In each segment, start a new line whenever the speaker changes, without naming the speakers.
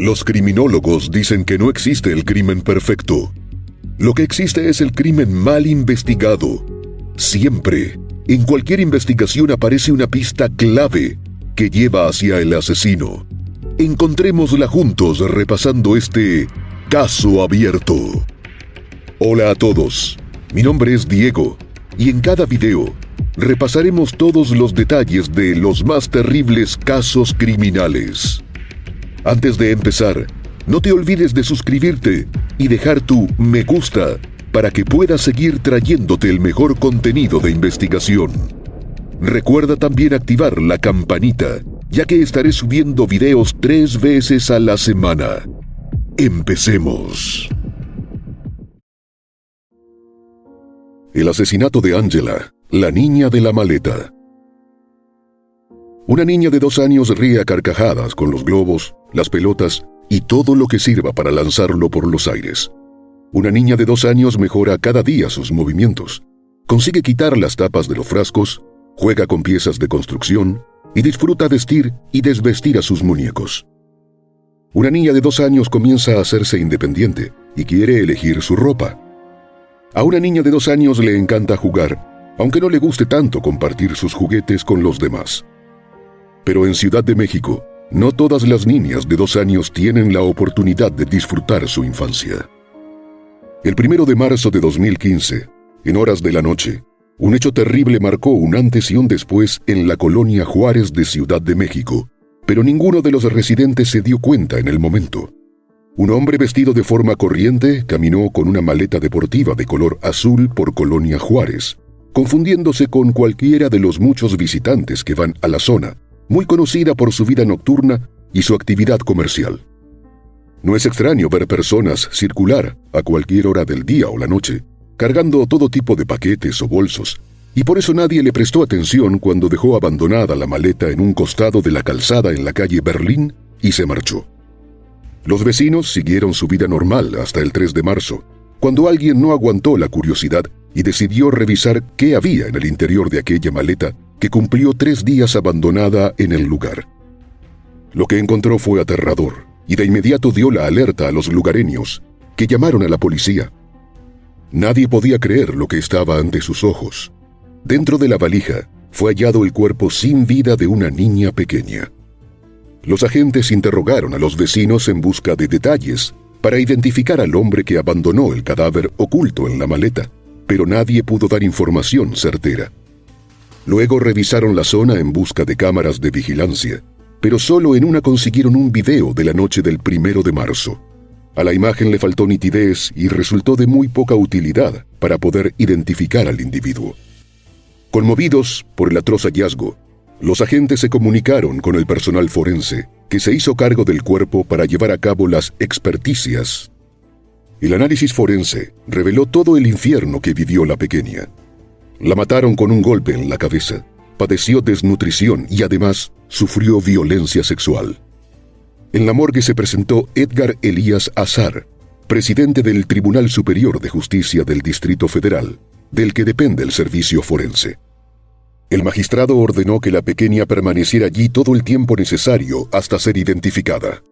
Los criminólogos dicen que no existe el crimen perfecto. Lo que existe es el crimen mal investigado. Siempre, en cualquier investigación aparece una pista clave que lleva hacia el asesino. Encontrémosla juntos repasando este caso abierto. Hola a todos, mi nombre es Diego y en cada video repasaremos todos los detalles de los más terribles casos criminales. Antes de empezar, no te olvides de suscribirte y dejar tu me gusta para que puedas seguir trayéndote el mejor contenido de investigación. Recuerda también activar la campanita, ya que estaré subiendo videos tres veces a la semana. Empecemos. El asesinato de Angela, la niña de la maleta. Una niña de dos años ríe a carcajadas con los globos, las pelotas y todo lo que sirva para lanzarlo por los aires. Una niña de dos años mejora cada día sus movimientos. Consigue quitar las tapas de los frascos, juega con piezas de construcción y disfruta vestir y desvestir a sus muñecos. Una niña de dos años comienza a hacerse independiente y quiere elegir su ropa. A una niña de dos años le encanta jugar, aunque no le guste tanto compartir sus juguetes con los demás. Pero en Ciudad de México, no todas las niñas de dos años tienen la oportunidad de disfrutar su infancia. El primero de marzo de 2015, en horas de la noche, un hecho terrible marcó un antes y un después en la colonia Juárez de Ciudad de México, pero ninguno de los residentes se dio cuenta en el momento. Un hombre vestido de forma corriente caminó con una maleta deportiva de color azul por Colonia Juárez, confundiéndose con cualquiera de los muchos visitantes que van a la zona, muy conocida por su vida nocturna y su actividad comercial. No es extraño ver personas circular a cualquier hora del día o la noche, cargando todo tipo de paquetes o bolsos, y por eso nadie le prestó atención cuando dejó abandonada la maleta en un costado de la calzada en la calle Berlín y se marchó. Los vecinos siguieron su vida normal hasta el 3 de marzo, cuando alguien no aguantó la curiosidad y decidió revisar qué había en el interior de aquella maleta que cumplió tres días abandonada en el lugar. Lo que encontró fue aterrador y de inmediato dio la alerta a los lugareños, que llamaron a la policía. Nadie podía creer lo que estaba ante sus ojos. Dentro de la valija fue hallado el cuerpo sin vida de una niña pequeña. Los agentes interrogaron a los vecinos en busca de detalles para identificar al hombre que abandonó el cadáver oculto en la maleta, pero nadie pudo dar información certera. Luego revisaron la zona en busca de cámaras de vigilancia, pero solo en una consiguieron un video de la noche del primero de marzo. A la imagen le faltó nitidez y resultó de muy poca utilidad para poder identificar al individuo. Conmovidos por el atroz hallazgo, los agentes se comunicaron con el personal forense, que se hizo cargo del cuerpo para llevar a cabo las experticias. El análisis forense reveló todo el infierno que vivió la pequeña. La mataron con un golpe en la cabeza, padeció desnutrición y además sufrió violencia sexual. En la morgue se presentó Edgar Elías Azar, presidente del Tribunal Superior de Justicia del Distrito Federal, del que depende el servicio forense. El magistrado ordenó que la pequeña permaneciera allí todo el tiempo necesario hasta ser identificada.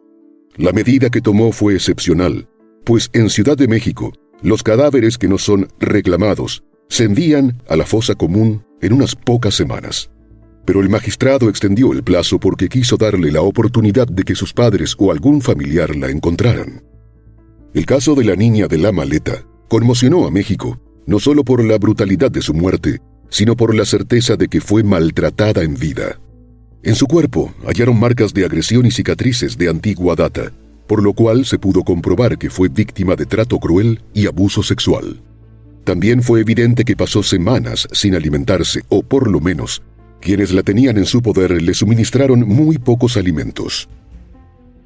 La medida que tomó fue excepcional, pues en Ciudad de México, los cadáveres que no son reclamados se envían a la fosa común en unas pocas semanas. Pero el magistrado extendió el plazo porque quiso darle la oportunidad de que sus padres o algún familiar la encontraran. El caso de la niña de la maleta conmocionó a México, no solo por la brutalidad de su muerte, sino por la certeza de que fue maltratada en vida. En su cuerpo hallaron marcas de agresión y cicatrices de antigua data, por lo cual se pudo comprobar que fue víctima de trato cruel y abuso sexual. También fue evidente que pasó semanas sin alimentarse, o por lo menos, quienes la tenían en su poder le suministraron muy pocos alimentos.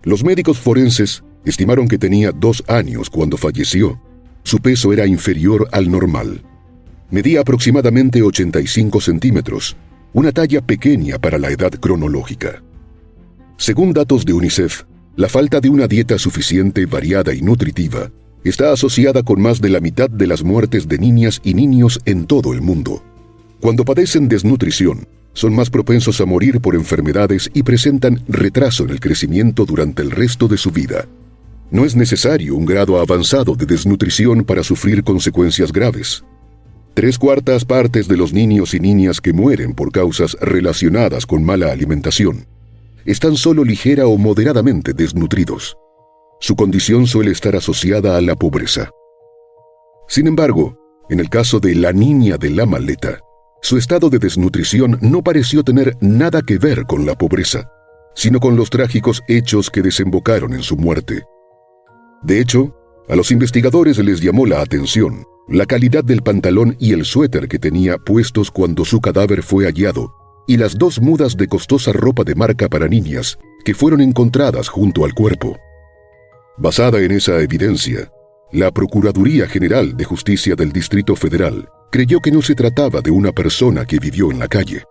Los médicos forenses estimaron que tenía dos años cuando falleció. Su peso era inferior al normal. Medía aproximadamente 85 centímetros, una talla pequeña para la edad cronológica. Según datos de UNICEF, la falta de una dieta suficiente, variada y nutritiva está asociada con más de la mitad de las muertes de niñas y niños en todo el mundo. Cuando padecen desnutrición, son más propensos a morir por enfermedades y presentan retraso en el crecimiento durante el resto de su vida. No es necesario un grado avanzado de desnutrición para sufrir consecuencias graves. Tres cuartas partes de los niños y niñas que mueren por causas relacionadas con mala alimentación están solo ligera o moderadamente desnutridos. Su condición suele estar asociada a la pobreza. Sin embargo, en el caso de la niña de la maleta, su estado de desnutrición no pareció tener nada que ver con la pobreza, sino con los trágicos hechos que desembocaron en su muerte. De hecho, a los investigadores les llamó la atención la calidad del pantalón y el suéter que tenía puestos cuando su cadáver fue hallado, y las dos mudas de costosa ropa de marca para niñas que fueron encontradas junto al cuerpo. Basada en esa evidencia, la Procuraduría General de Justicia del Distrito Federal creyó que no se trataba de una persona que vivió en la calle.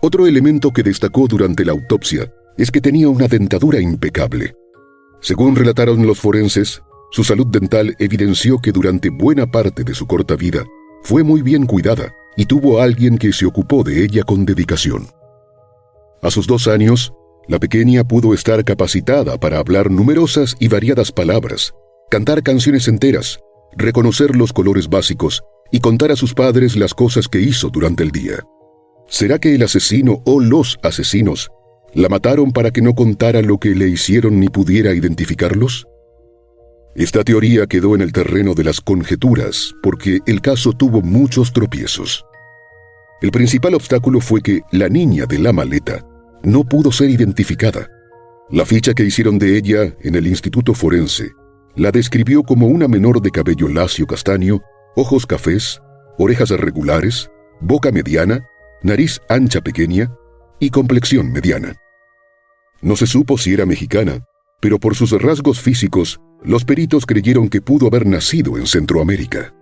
Otro elemento que destacó durante la autopsia es que tenía una dentadura impecable. Según relataron los forenses, su salud dental evidenció que durante buena parte de su corta vida fue muy bien cuidada y tuvo a alguien que se ocupó de ella con dedicación. A sus dos años, la pequeña pudo estar capacitada para hablar numerosas y variadas palabras, cantar canciones enteras, reconocer los colores básicos y contar a sus padres las cosas que hizo durante el día. ¿Será que el asesino o los asesinos la mataron para que no contara lo que le hicieron ni pudiera identificarlos? Esta teoría quedó en el terreno de las conjeturas porque el caso tuvo muchos tropiezos. El principal obstáculo fue que la niña de la maleta no pudo ser identificada. La ficha que hicieron de ella en el Instituto Forense la describió como una menor de cabello lacio castaño, ojos cafés, orejas regulares, boca mediana, nariz ancha pequeña y complexión mediana. No se supo si era mexicana, pero por sus rasgos físicos, los peritos creyeron que pudo haber nacido en Centroamérica.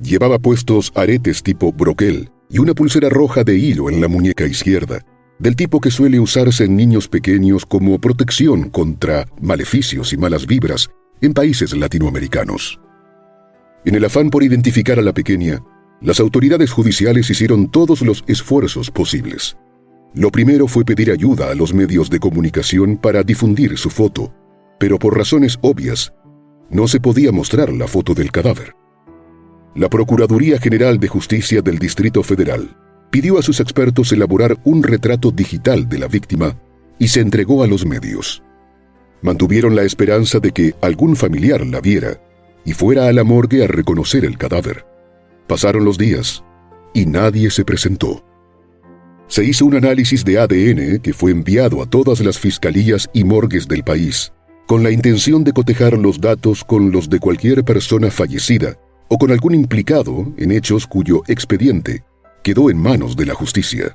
Llevaba puestos aretes tipo broquel y una pulsera roja de hilo en la muñeca izquierda, del tipo que suele usarse en niños pequeños como protección contra maleficios y malas vibras en países latinoamericanos. En el afán por identificar a la pequeña, las autoridades judiciales hicieron todos los esfuerzos posibles. Lo primero fue pedir ayuda a los medios de comunicación para difundir su foto, pero por razones obvias, no se podía mostrar la foto del cadáver. La Procuraduría General de Justicia del Distrito Federal pidió a sus expertos elaborar un retrato digital de la víctima y se entregó a los medios. Mantuvieron la esperanza de que algún familiar la viera y fuera a la morgue a reconocer el cadáver. Pasaron los días y nadie se presentó. Se hizo un análisis de ADN que fue enviado a todas las fiscalías y morgues del país, con la intención de cotejar los datos con los de cualquier persona fallecida o con algún implicado en hechos cuyo expediente quedó en manos de la justicia.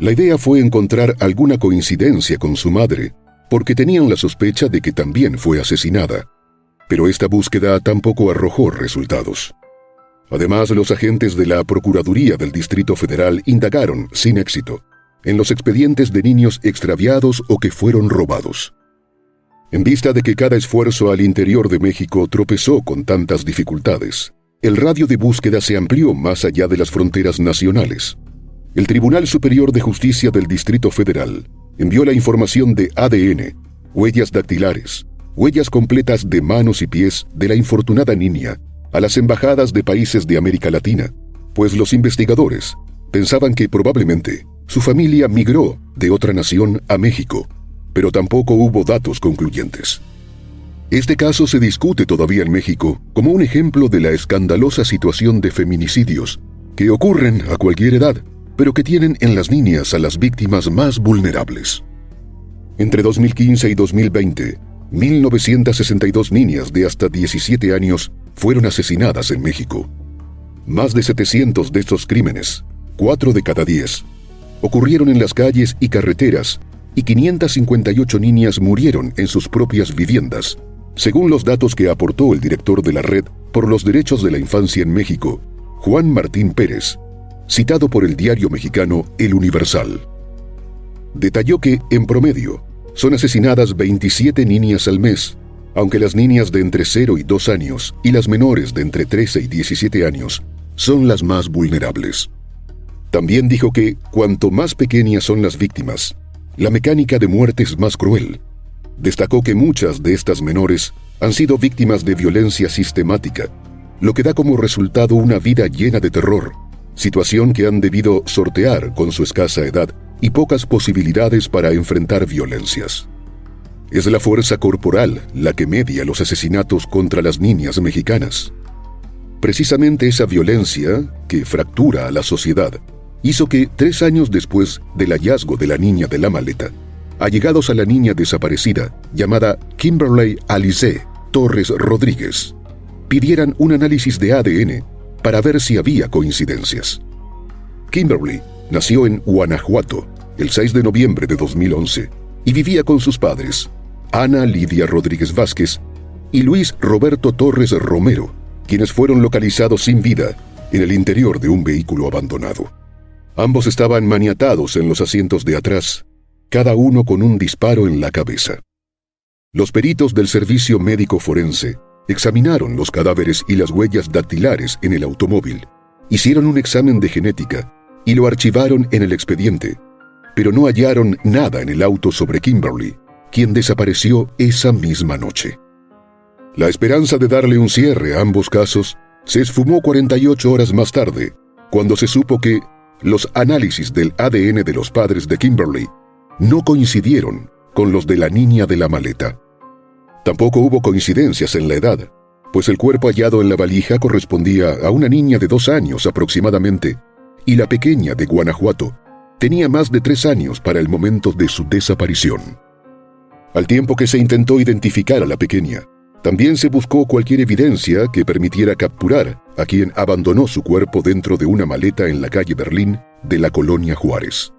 La idea fue encontrar alguna coincidencia con su madre, porque tenían la sospecha de que también fue asesinada, pero esta búsqueda tampoco arrojó resultados. Además, los agentes de la Procuraduría del Distrito Federal indagaron, sin éxito, en los expedientes de niños extraviados o que fueron robados. En vista de que cada esfuerzo al interior de México tropezó con tantas dificultades, el radio de búsqueda se amplió más allá de las fronteras nacionales. El Tribunal Superior de Justicia del Distrito Federal envió la información de ADN, huellas dactilares, huellas completas de manos y pies de la infortunada niña a las embajadas de países de América Latina, pues los investigadores pensaban que probablemente su familia migró de otra nación a México, pero tampoco hubo datos concluyentes. Este caso se discute todavía en México como un ejemplo de la escandalosa situación de feminicidios que ocurren a cualquier edad, pero que tienen en las niñas a las víctimas más vulnerables. Entre 2015 y 2020, 1.962 niñas de hasta 17 años fueron asesinadas en México. Más de 700 de estos crímenes, 4 de cada 10, ocurrieron en las calles y carreteras y 558 niñas murieron en sus propias viviendas, según los datos que aportó el director de la Red por los Derechos de la Infancia en México, Juan Martín Pérez, citado por el diario mexicano El Universal. Detalló que, en promedio, son asesinadas 27 niñas al mes, aunque las niñas de entre 0 y 2 años y las menores de entre 13 y 17 años son las más vulnerables. También dijo que cuanto más pequeñas son las víctimas, la mecánica de muerte es más cruel. Destacó que muchas de estas menores han sido víctimas de violencia sistemática, lo que da como resultado una vida llena de terror, situación que han debido sortear con su escasa edad y pocas posibilidades para enfrentar violencias. Es la fuerza corporal la que media los asesinatos contra las niñas mexicanas. Precisamente esa violencia, que fractura a la sociedad, hizo que, tres años después del hallazgo de la niña de la maleta, allegados a la niña desaparecida, llamada Kimberly Alice Torres Rodríguez, pidieran un análisis de ADN para ver si había coincidencias. Kimberly nació en Guanajuato el 6 de noviembre de 2011 y vivía con sus padres, Ana Lidia Rodríguez Vázquez y Luis Roberto Torres Romero, quienes fueron localizados sin vida en el interior de un vehículo abandonado. Ambos estaban maniatados en los asientos de atrás, cada uno con un disparo en la cabeza. Los peritos del servicio médico forense examinaron los cadáveres y las huellas dactilares en el automóvil, hicieron un examen de genética y lo archivaron en el expediente, pero no hallaron nada en el auto sobre Kimberly, quien desapareció esa misma noche. La esperanza de darle un cierre a ambos casos se esfumó 48 horas más tarde, cuando se supo que los análisis del ADN de los padres de Kimberly no coincidieron con los de la niña de la maleta. Tampoco hubo coincidencias en la edad, pues el cuerpo hallado en la valija correspondía a una niña de dos años aproximadamente, y la pequeña de Guanajuato tenía más de tres años para el momento de su desaparición. Al tiempo que se intentó identificar a la pequeña, también se buscó cualquier evidencia que permitiera capturar a quien abandonó su cuerpo dentro de una maleta en la calle Berlín de la colonia Juárez.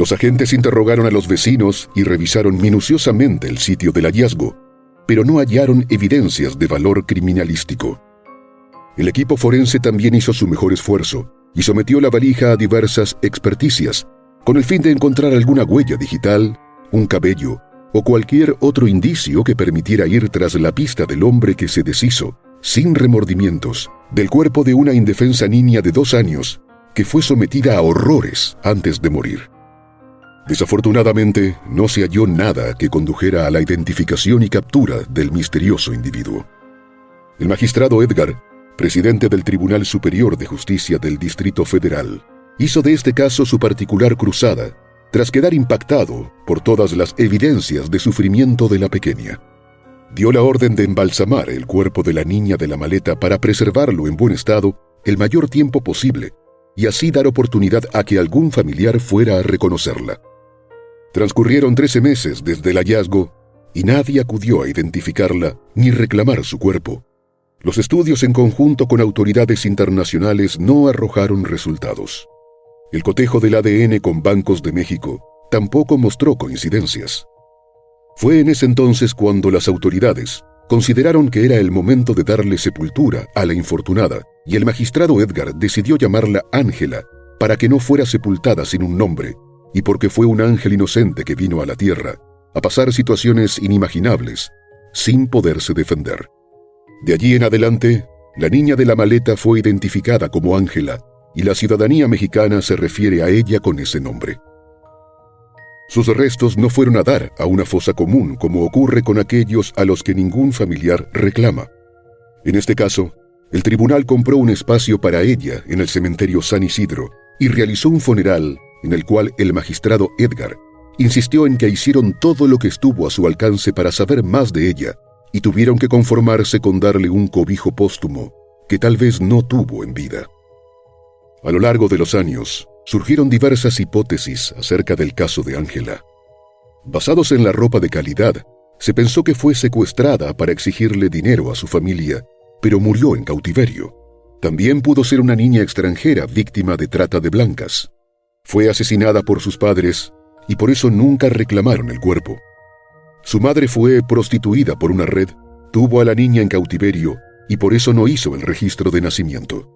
Los agentes interrogaron a los vecinos y revisaron minuciosamente el sitio del hallazgo, pero no hallaron evidencias de valor criminalístico. El equipo forense también hizo su mejor esfuerzo y sometió la valija a diversas experticias, con el fin de encontrar alguna huella digital, un cabello, o cualquier otro indicio que permitiera ir tras la pista del hombre que se deshizo, sin remordimientos, del cuerpo de una indefensa niña de dos años que fue sometida a horrores antes de morir. Desafortunadamente, no se halló nada que condujera a la identificación y captura del misterioso individuo. El magistrado Edgar, presidente del Tribunal Superior de Justicia del Distrito Federal, hizo de este caso su particular cruzada tras quedar impactado por todas las evidencias de sufrimiento de la pequeña. Dio la orden de embalsamar el cuerpo de la niña de la maleta para preservarlo en buen estado el mayor tiempo posible y así dar oportunidad a que algún familiar fuera a reconocerla. Transcurrieron trece meses desde el hallazgo y nadie acudió a identificarla ni reclamar su cuerpo. Los estudios en conjunto con autoridades internacionales no arrojaron resultados. El cotejo del ADN con bancos de México tampoco mostró coincidencias. Fue en ese entonces cuando las autoridades consideraron que era el momento de darle sepultura a la infortunada y el magistrado Edgar decidió llamarla Ángela para que no fuera sepultada sin un nombre y porque fue un ángel inocente que vino a la tierra a pasar situaciones inimaginables sin poderse defender. De allí en adelante, la niña de la maleta fue identificada como Ángela y la ciudadanía mexicana se refiere a ella con ese nombre. Sus restos no fueron a dar a una fosa común como ocurre con aquellos a los que ningún familiar reclama. En este caso, el tribunal compró un espacio para ella en el cementerio San Isidro y realizó un funeral en el cual el magistrado Edgar insistió en que hicieron todo lo que estuvo a su alcance para saber más de ella y tuvieron que conformarse con darle un cobijo póstumo que tal vez no tuvo en vida. A lo largo de los años, surgieron diversas hipótesis acerca del caso de Ángela. Basados en la ropa de calidad, se pensó que fue secuestrada para exigirle dinero a su familia, pero murió en cautiverio. También pudo ser una niña extranjera víctima de trata de blancas. Fue asesinada por sus padres y por eso nunca reclamaron el cuerpo. Su madre fue prostituida por una red, tuvo a la niña en cautiverio y por eso no hizo el registro de nacimiento.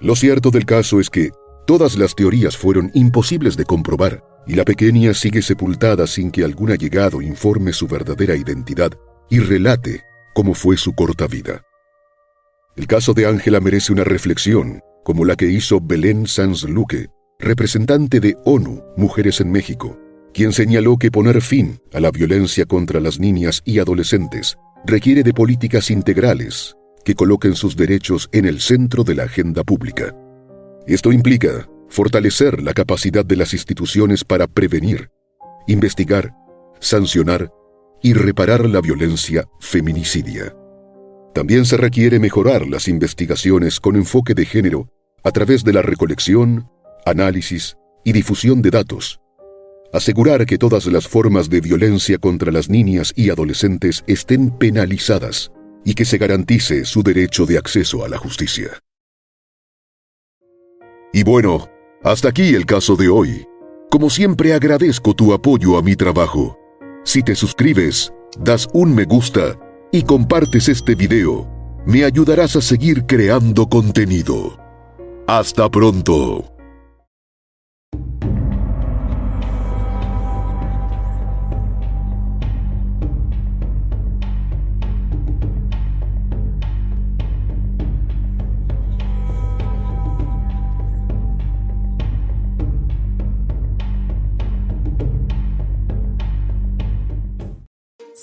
Lo cierto del caso es que todas las teorías fueron imposibles de comprobar y la pequeña sigue sepultada sin que algún allegado informe su verdadera identidad y relate cómo fue su corta vida. El caso de Ángela merece una reflexión, como la que hizo Belén Sanz Luque, representante de ONU Mujeres en México, quien señaló que poner fin a la violencia contra las niñas y adolescentes requiere de políticas integrales que coloquen sus derechos en el centro de la agenda pública. Esto implica fortalecer la capacidad de las instituciones para prevenir, investigar, sancionar y reparar la violencia feminicidia. También se requiere mejorar las investigaciones con enfoque de género a través de la recolección, análisis y difusión de datos. Asegurar que todas las formas de violencia contra las niñas y adolescentes estén penalizadas y que se garantice su derecho de acceso a la justicia. Y bueno, hasta aquí el caso de hoy. Como siempre agradezco tu apoyo a mi trabajo. Si te suscribes, das un me gusta y compartes este video, me ayudarás a seguir creando contenido. Hasta pronto.